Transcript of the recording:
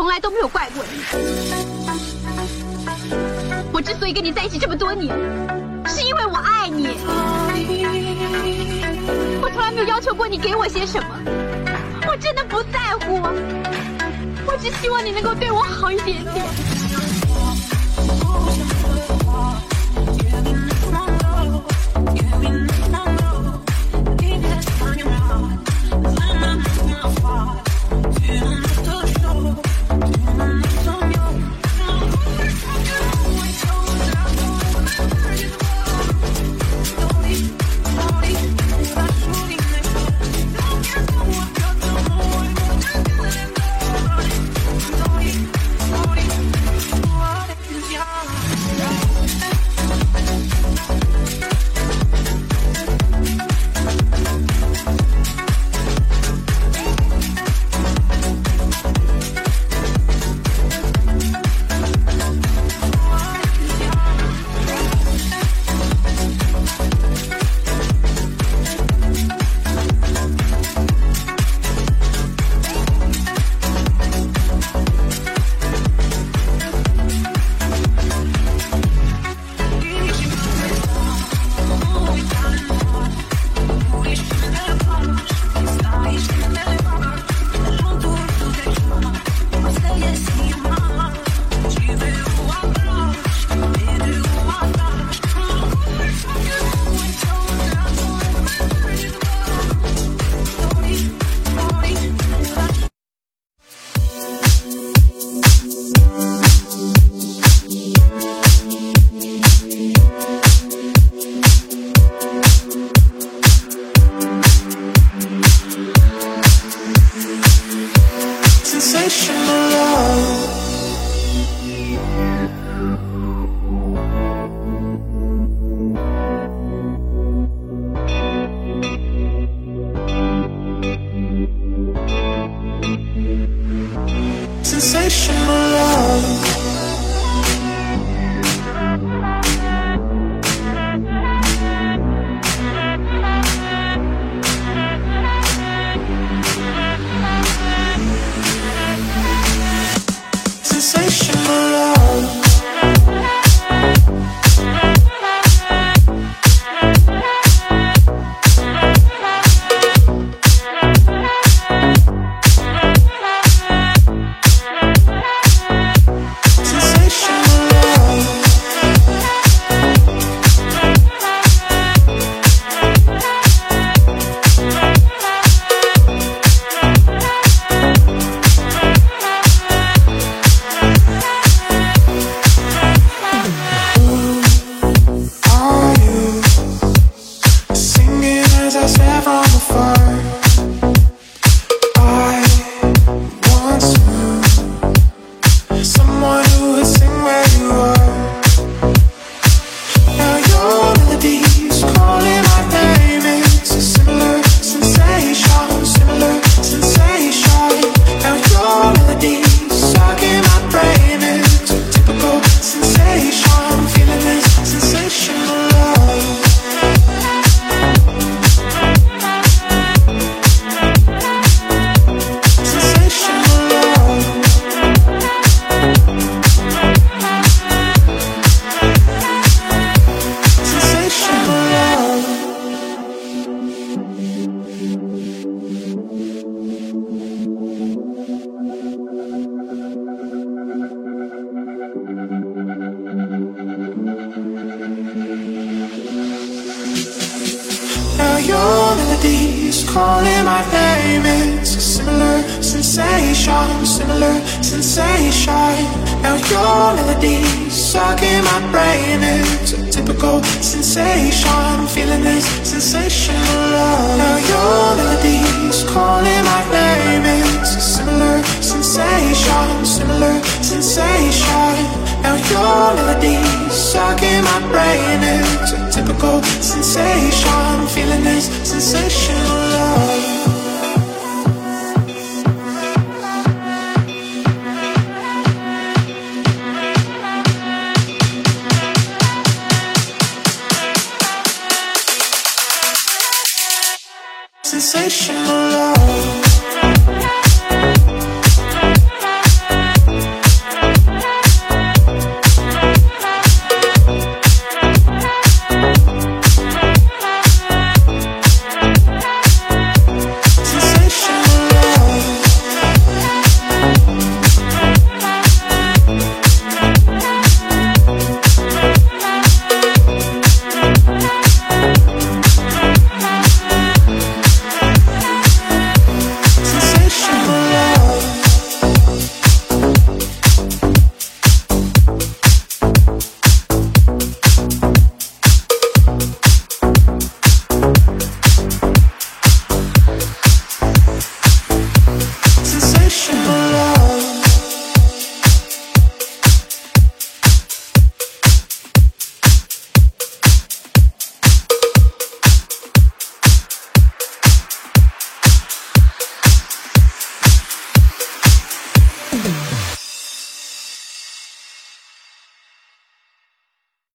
从来都没有怪过你。我之所以跟你在一起这么多年，是因为我爱你。我从来没有要求过你给我些什么，我真的不在乎。我只希望你能够对我好一点点。melodies calling my name. It's a similar sensation, similar sensation. Now your melodies in my brain. It's a typical sensation, feeling this sensational love. Now your melodies calling my name. It's a similar sensation, similar sensation. Now your melodies in my brain. It's tropical sensation, feeling this sensational love. Sensational.